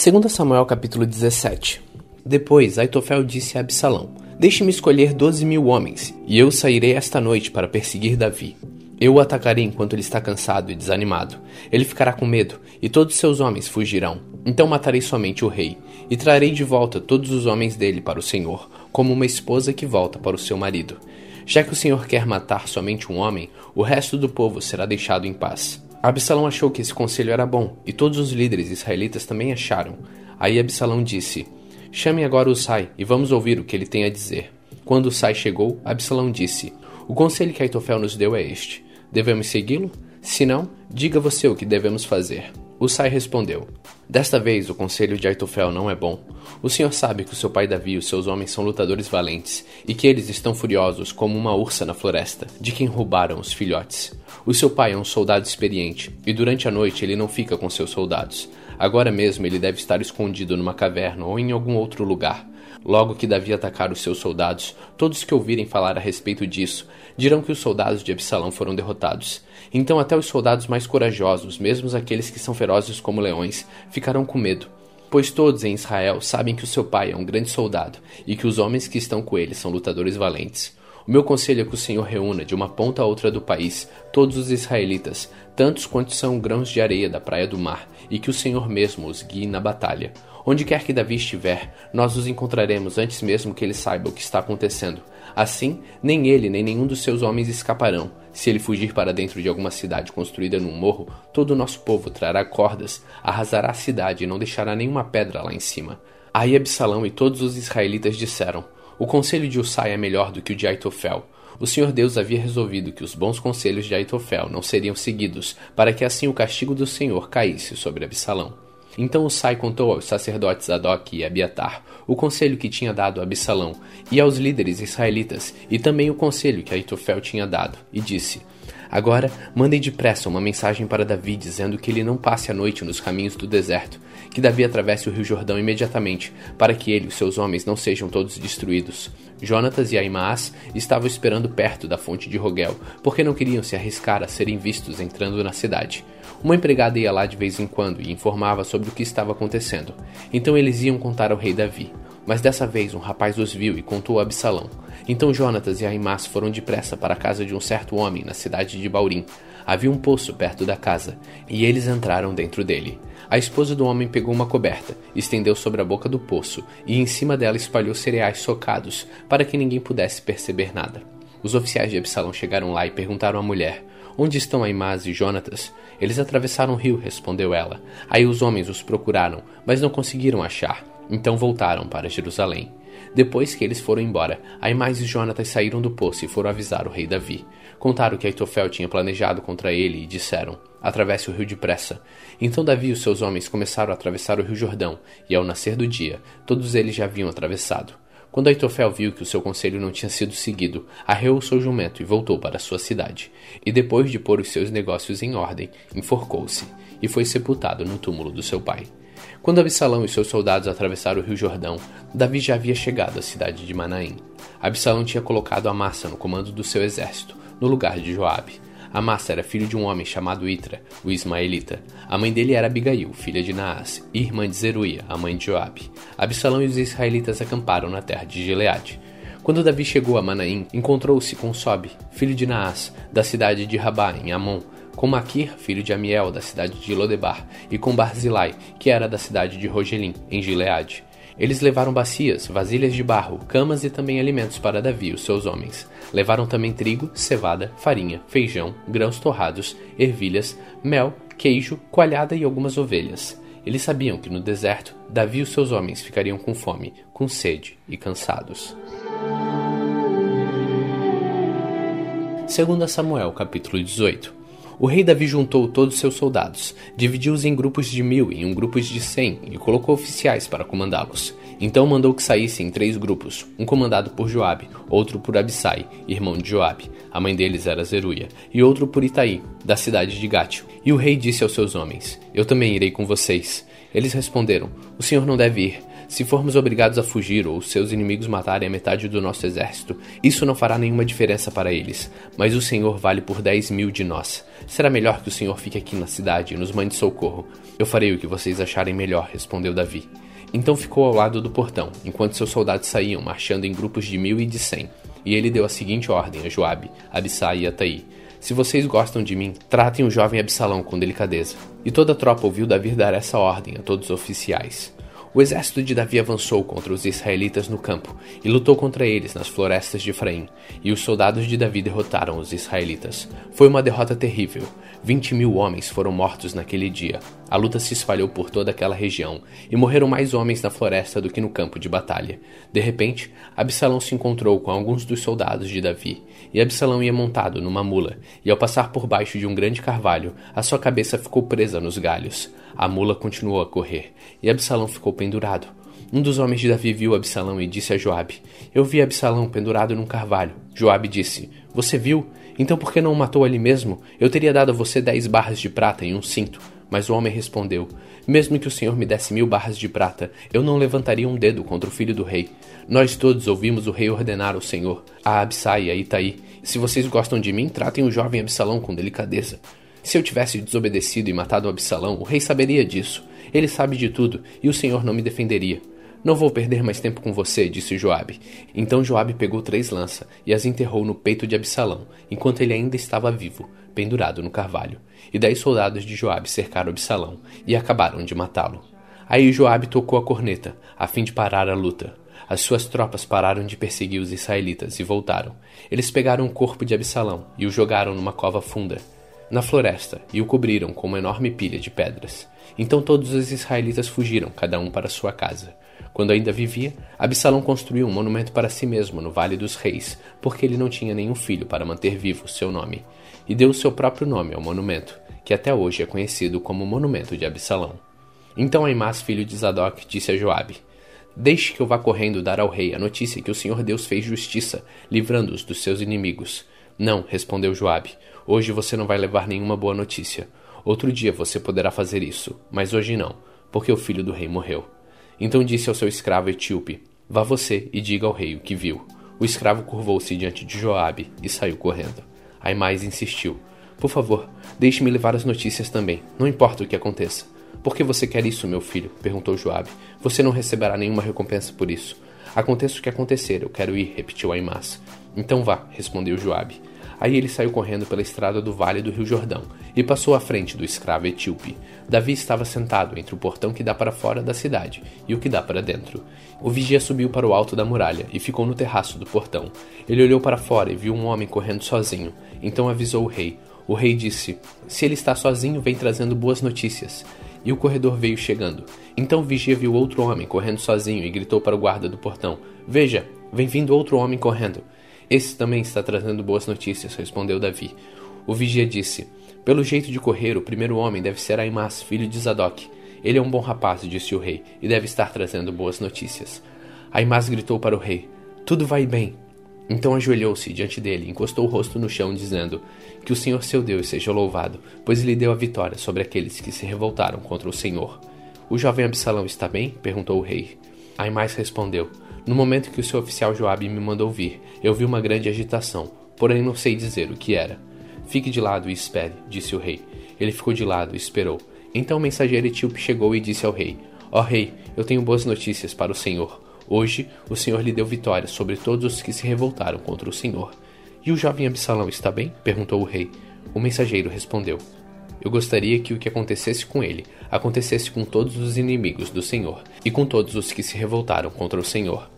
2 Samuel capítulo 17 Depois Aitofel disse a Absalão: Deixe-me escolher doze mil homens, e eu sairei esta noite para perseguir Davi. Eu o atacarei enquanto ele está cansado e desanimado. Ele ficará com medo, e todos seus homens fugirão. Então matarei somente o rei, e trarei de volta todos os homens dele para o Senhor, como uma esposa que volta para o seu marido. Já que o Senhor quer matar somente um homem, o resto do povo será deixado em paz. Absalão achou que esse conselho era bom, e todos os líderes israelitas também acharam. Aí Absalão disse: Chame agora o Sai e vamos ouvir o que ele tem a dizer. Quando o Sai chegou, Absalão disse: O conselho que Aitofel nos deu é este: Devemos segui-lo? Se não, diga você o que devemos fazer. O Sai respondeu: Desta vez o conselho de Aitofel não é bom. O senhor sabe que o seu pai Davi e os seus homens são lutadores valentes, e que eles estão furiosos como uma ursa na floresta, de quem roubaram os filhotes. O seu pai é um soldado experiente, e durante a noite ele não fica com seus soldados. Agora mesmo ele deve estar escondido numa caverna ou em algum outro lugar. Logo que Davi atacar os seus soldados, todos que ouvirem falar a respeito disso dirão que os soldados de Absalão foram derrotados. Então até os soldados mais corajosos, mesmo aqueles que são ferozes como leões, ficarão com medo. Pois todos em Israel sabem que o seu pai é um grande soldado e que os homens que estão com ele são lutadores valentes. O meu conselho é que o Senhor reúna de uma ponta a outra do país todos os israelitas, tantos quantos são grãos de areia da praia do mar, e que o Senhor mesmo os guie na batalha. Onde quer que Davi estiver, nós os encontraremos antes mesmo que ele saiba o que está acontecendo. Assim, nem ele nem nenhum dos seus homens escaparão. Se ele fugir para dentro de alguma cidade construída num morro, todo o nosso povo trará cordas, arrasará a cidade e não deixará nenhuma pedra lá em cima. Aí Absalão e todos os israelitas disseram: o conselho de Usai é melhor do que o de Aitofel. O Senhor Deus havia resolvido que os bons conselhos de Aitofel não seriam seguidos, para que assim o castigo do Senhor caísse sobre Absalão. Então Usai contou aos sacerdotes Adoc e Abiatar o conselho que tinha dado a Absalão, e aos líderes israelitas, e também o conselho que Aitofel tinha dado, e disse: Agora, mandem depressa uma mensagem para Davi dizendo que ele não passe a noite nos caminhos do deserto, que Davi atravesse o rio Jordão imediatamente, para que ele e seus homens não sejam todos destruídos. Jonatas e Aimaas estavam esperando perto da fonte de Rogel, porque não queriam se arriscar a serem vistos entrando na cidade. Uma empregada ia lá de vez em quando e informava sobre o que estava acontecendo. Então eles iam contar ao rei Davi. Mas dessa vez um rapaz os viu e contou a Absalão. Então Jonatas e Aimás foram depressa para a casa de um certo homem na cidade de Baurim. Havia um poço perto da casa, e eles entraram dentro dele. A esposa do homem pegou uma coberta, estendeu sobre a boca do poço, e em cima dela espalhou cereais socados, para que ninguém pudesse perceber nada. Os oficiais de Absalão chegaram lá e perguntaram à mulher: Onde estão Aimás e Jonatas? Eles atravessaram o rio, respondeu ela. Aí os homens os procuraram, mas não conseguiram achar. Então voltaram para Jerusalém. Depois que eles foram embora, Aimais e Jonatas saíram do poço e foram avisar o rei Davi. Contaram que Aitofel tinha planejado contra ele e disseram: Atravesse o rio depressa. Então Davi e os seus homens começaram a atravessar o rio Jordão, e ao nascer do dia, todos eles já haviam atravessado. Quando Aitofel viu que o seu conselho não tinha sido seguido, arreou o seu jumento e voltou para sua cidade. E depois de pôr os seus negócios em ordem, enforcou-se e foi sepultado no túmulo do seu pai. Quando Absalão e seus soldados atravessaram o rio Jordão, Davi já havia chegado à cidade de Manaim. Absalão tinha colocado Amassa no comando do seu exército, no lugar de Joabe. Amassa era filho de um homem chamado Itra, o Ismaelita. A mãe dele era Abigail, filha de Naas, irmã de Zeruia, a mãe de Joabe. Absalão e os israelitas acamparam na terra de Gileade. Quando Davi chegou a Manaim, encontrou-se com Sobe, filho de Naas, da cidade de Rabá, em Amon, com Maquir, filho de Amiel, da cidade de Lodebar, e com Barzilai, que era da cidade de Rogelim, em Gileade. Eles levaram bacias, vasilhas de barro, camas e também alimentos para Davi e os seus homens. Levaram também trigo, cevada, farinha, feijão, grãos torrados, ervilhas, mel, queijo, coalhada e algumas ovelhas. Eles sabiam que no deserto Davi e os seus homens ficariam com fome, com sede e cansados. 2 Samuel capítulo 18 o rei Davi juntou todos os seus soldados, dividiu-os em grupos de mil e em grupos de cem e colocou oficiais para comandá-los. Então mandou que saíssem em três grupos, um comandado por Joabe, outro por Abissai, irmão de Joabe, a mãe deles era Zeruia, e outro por Itaí, da cidade de Gátio. E o rei disse aos seus homens: Eu também irei com vocês. Eles responderam: O senhor não deve ir. Se formos obrigados a fugir ou seus inimigos matarem a metade do nosso exército, isso não fará nenhuma diferença para eles. Mas o Senhor vale por dez mil de nós. Será melhor que o Senhor fique aqui na cidade e nos mande socorro. Eu farei o que vocês acharem melhor, respondeu Davi. Então ficou ao lado do portão, enquanto seus soldados saíam, marchando em grupos de mil e de cem. E ele deu a seguinte ordem a Joabe, Abissai e Ataí. Se vocês gostam de mim, tratem o jovem Absalão com delicadeza. E toda a tropa ouviu Davi dar essa ordem a todos os oficiais. O exército de Davi avançou contra os israelitas no campo e lutou contra eles nas florestas de Efraim, e os soldados de Davi derrotaram os israelitas. Foi uma derrota terrível. Vinte mil homens foram mortos naquele dia. A luta se espalhou por toda aquela região, e morreram mais homens na floresta do que no campo de batalha. De repente, Absalão se encontrou com alguns dos soldados de Davi, e Absalão ia montado numa mula, e ao passar por baixo de um grande carvalho, a sua cabeça ficou presa nos galhos. A mula continuou a correr, e Absalão ficou pendurado. Um dos homens de Davi viu Absalão e disse a Joabe: Eu vi Absalão pendurado num carvalho. Joabe disse: Você viu? Então por que não o matou ali mesmo? Eu teria dado a você dez barras de prata e um cinto. Mas o homem respondeu: Mesmo que o Senhor me desse mil barras de prata, eu não levantaria um dedo contra o filho do rei. Nós todos ouvimos o rei ordenar ao Senhor, a Absai e a Itaí: Se vocês gostam de mim, tratem o jovem Absalão com delicadeza. Se eu tivesse desobedecido e matado Absalão, o rei saberia disso. Ele sabe de tudo, e o Senhor não me defenderia. Não vou perder mais tempo com você, disse Joabe. Então Joabe pegou três lanças e as enterrou no peito de Absalão, enquanto ele ainda estava vivo, pendurado no carvalho. E dez soldados de Joabe cercaram Absalão e acabaram de matá-lo. Aí Joabe tocou a corneta, a fim de parar a luta. As suas tropas pararam de perseguir os israelitas e voltaram. Eles pegaram o corpo de Absalão e o jogaram numa cova funda na floresta e o cobriram com uma enorme pilha de pedras. Então todos os israelitas fugiram, cada um para sua casa. Quando ainda vivia, Absalão construiu um monumento para si mesmo no Vale dos Reis, porque ele não tinha nenhum filho para manter vivo seu nome, e deu o seu próprio nome ao monumento, que até hoje é conhecido como Monumento de Absalão. Então Aimás, filho de Zadok, disse a Joabe: Deixe que eu vá correndo dar ao rei a notícia que o Senhor Deus fez justiça, livrando-os dos seus inimigos. Não, respondeu Joabe. Hoje você não vai levar nenhuma boa notícia. Outro dia você poderá fazer isso, mas hoje não, porque o filho do rei morreu. Então disse ao seu escravo etíope: Vá você e diga ao rei o que viu. O escravo curvou-se diante de Joabe e saiu correndo. Aimais insistiu: Por favor, deixe-me levar as notícias também, não importa o que aconteça. Por que você quer isso, meu filho? perguntou Joabe. Você não receberá nenhuma recompensa por isso. Aconteça o que acontecer, eu quero ir, repetiu Aimás. Então vá, respondeu Joabe. Aí ele saiu correndo pela estrada do vale do Rio Jordão e passou à frente do escravo etíope. Davi estava sentado entre o portão que dá para fora da cidade e o que dá para dentro. O vigia subiu para o alto da muralha e ficou no terraço do portão. Ele olhou para fora e viu um homem correndo sozinho. Então avisou o rei. O rei disse: Se ele está sozinho, vem trazendo boas notícias. E o corredor veio chegando. Então o vigia viu outro homem correndo sozinho e gritou para o guarda do portão: Veja, vem vindo outro homem correndo. Esse também está trazendo boas notícias, respondeu Davi. O vigia disse: Pelo jeito de correr, o primeiro homem deve ser Aimás, filho de Zadok. Ele é um bom rapaz, disse o rei, e deve estar trazendo boas notícias. Aimás gritou para o rei: Tudo vai bem. Então ajoelhou-se diante dele, encostou o rosto no chão, dizendo: Que o Senhor seu Deus seja louvado, pois lhe deu a vitória sobre aqueles que se revoltaram contra o Senhor. O jovem Absalão está bem? perguntou o rei. Aimás respondeu: no momento que o seu oficial Joabe me mandou vir, eu vi uma grande agitação, porém não sei dizer o que era. Fique de lado e espere, disse o rei. Ele ficou de lado e esperou. Então o mensageiro etíope chegou e disse ao rei: Ó oh, rei, eu tenho boas notícias para o senhor. Hoje o senhor lhe deu vitória sobre todos os que se revoltaram contra o senhor. E o jovem Absalão está bem? perguntou o rei. O mensageiro respondeu: eu gostaria que o que acontecesse com ele acontecesse com todos os inimigos do Senhor e com todos os que se revoltaram contra o Senhor.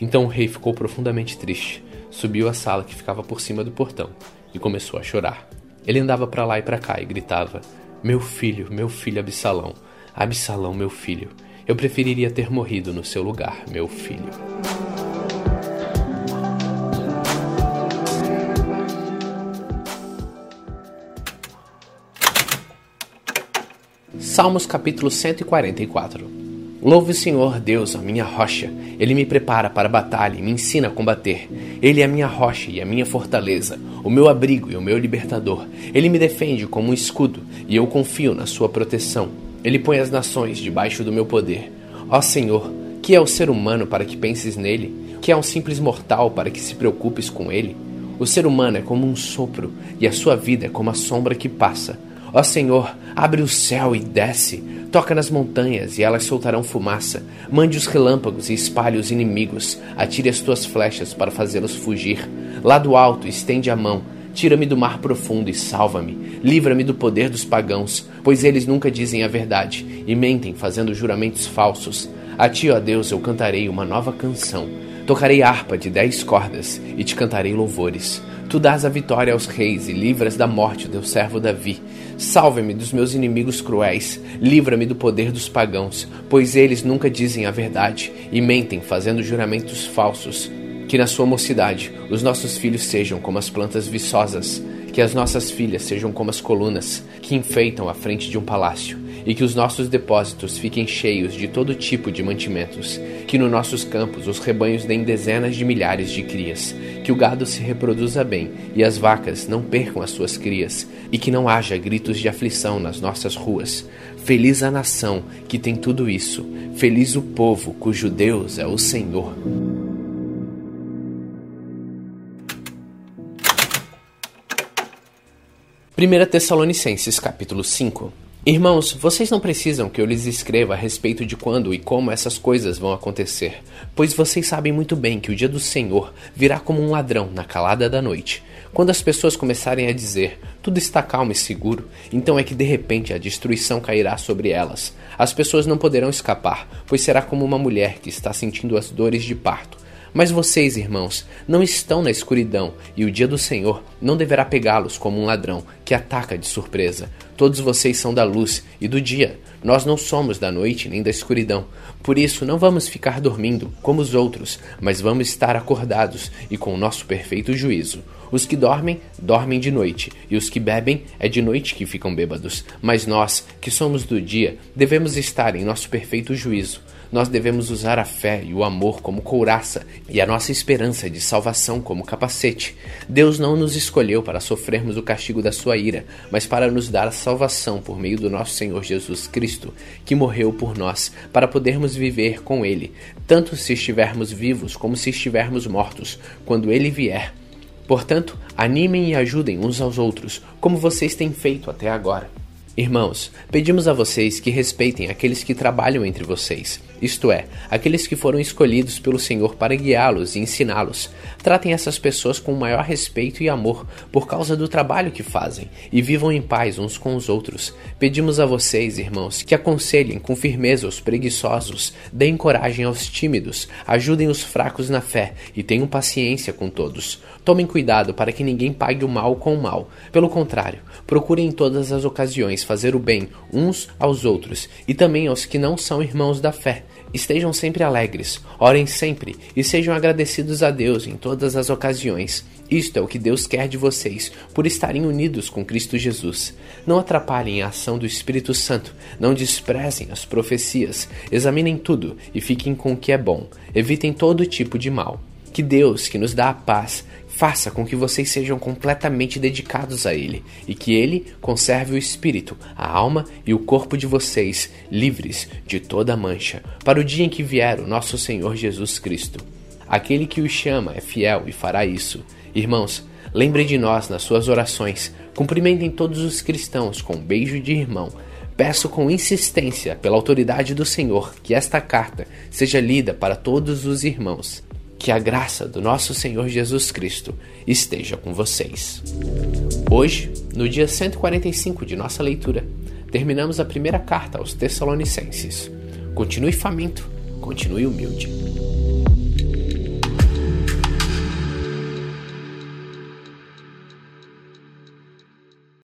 Então o rei ficou profundamente triste, subiu à sala que ficava por cima do portão e começou a chorar. Ele andava para lá e para cá e gritava: Meu filho, meu filho Absalão, Absalão, meu filho, eu preferiria ter morrido no seu lugar, meu filho. Salmos capítulo 144 Louve o Senhor, Deus, a minha rocha. Ele me prepara para a batalha e me ensina a combater. Ele é a minha rocha e a minha fortaleza, o meu abrigo e o meu libertador. Ele me defende como um escudo e eu confio na sua proteção. Ele põe as nações debaixo do meu poder. Ó Senhor, Que é o ser humano para que penses nele? Que é um simples mortal para que se preocupes com ele? O ser humano é como um sopro, e a sua vida é como a sombra que passa. Ó Senhor, abre o céu e desce. Toca nas montanhas e elas soltarão fumaça. Mande os relâmpagos e espalhe os inimigos. Atire as tuas flechas para fazê-los fugir. Lá do alto, estende a mão. Tira-me do mar profundo e salva-me. Livra-me do poder dos pagãos, pois eles nunca dizem a verdade e mentem fazendo juramentos falsos. A ti, ó Deus, eu cantarei uma nova canção. Tocarei harpa de dez cordas e te cantarei louvores. Tu dás a vitória aos reis e livras da morte o teu servo Davi. Salve-me dos meus inimigos cruéis, livra-me do poder dos pagãos, pois eles nunca dizem a verdade e mentem fazendo juramentos falsos. Que na sua mocidade os nossos filhos sejam como as plantas viçosas, que as nossas filhas sejam como as colunas que enfeitam a frente de um palácio e que os nossos depósitos fiquem cheios de todo tipo de mantimentos, que nos nossos campos os rebanhos deem dezenas de milhares de crias, que o gado se reproduza bem e as vacas não percam as suas crias, e que não haja gritos de aflição nas nossas ruas. Feliz a nação que tem tudo isso, feliz o povo cujo Deus é o Senhor. Primeira Tessalonicenses capítulo 5 Irmãos, vocês não precisam que eu lhes escreva a respeito de quando e como essas coisas vão acontecer, pois vocês sabem muito bem que o dia do Senhor virá como um ladrão na calada da noite. Quando as pessoas começarem a dizer tudo está calmo e seguro, então é que de repente a destruição cairá sobre elas. As pessoas não poderão escapar, pois será como uma mulher que está sentindo as dores de parto. Mas vocês, irmãos, não estão na escuridão, e o dia do Senhor não deverá pegá-los como um ladrão que ataca de surpresa. Todos vocês são da luz e do dia. Nós não somos da noite nem da escuridão. Por isso, não vamos ficar dormindo como os outros, mas vamos estar acordados e com o nosso perfeito juízo. Os que dormem, dormem de noite, e os que bebem, é de noite que ficam bêbados. Mas nós, que somos do dia, devemos estar em nosso perfeito juízo. Nós devemos usar a fé e o amor como couraça e a nossa esperança de salvação como capacete. Deus não nos escolheu para sofrermos o castigo da sua ira, mas para nos dar a salvação por meio do nosso Senhor Jesus Cristo, que morreu por nós, para podermos viver com Ele, tanto se estivermos vivos como se estivermos mortos, quando Ele vier. Portanto, animem e ajudem uns aos outros, como vocês têm feito até agora. Irmãos, pedimos a vocês que respeitem aqueles que trabalham entre vocês, isto é, aqueles que foram escolhidos pelo Senhor para guiá-los e ensiná-los. Tratem essas pessoas com maior respeito e amor por causa do trabalho que fazem e vivam em paz uns com os outros. Pedimos a vocês, irmãos, que aconselhem com firmeza os preguiçosos, deem coragem aos tímidos, ajudem os fracos na fé e tenham paciência com todos. Tomem cuidado para que ninguém pague o mal com o mal. Pelo contrário, procurem em todas as ocasiões fazer o bem uns aos outros e também aos que não são irmãos da fé. Estejam sempre alegres, orem sempre e sejam agradecidos a Deus em todas as ocasiões. Isto é o que Deus quer de vocês, por estarem unidos com Cristo Jesus. Não atrapalhem a ação do Espírito Santo, não desprezem as profecias, examinem tudo e fiquem com o que é bom. Evitem todo tipo de mal. Que Deus, que nos dá a paz, faça com que vocês sejam completamente dedicados a Ele e que Ele conserve o espírito, a alma e o corpo de vocês livres de toda mancha, para o dia em que vier o nosso Senhor Jesus Cristo. Aquele que os chama é fiel e fará isso. Irmãos, lembrem de nós nas suas orações, cumprimentem todos os cristãos com um beijo de irmão. Peço com insistência, pela autoridade do Senhor, que esta carta seja lida para todos os irmãos. Que a graça do nosso Senhor Jesus Cristo esteja com vocês. Hoje, no dia 145 de nossa leitura, terminamos a primeira carta aos Tessalonicenses. Continue faminto, continue humilde.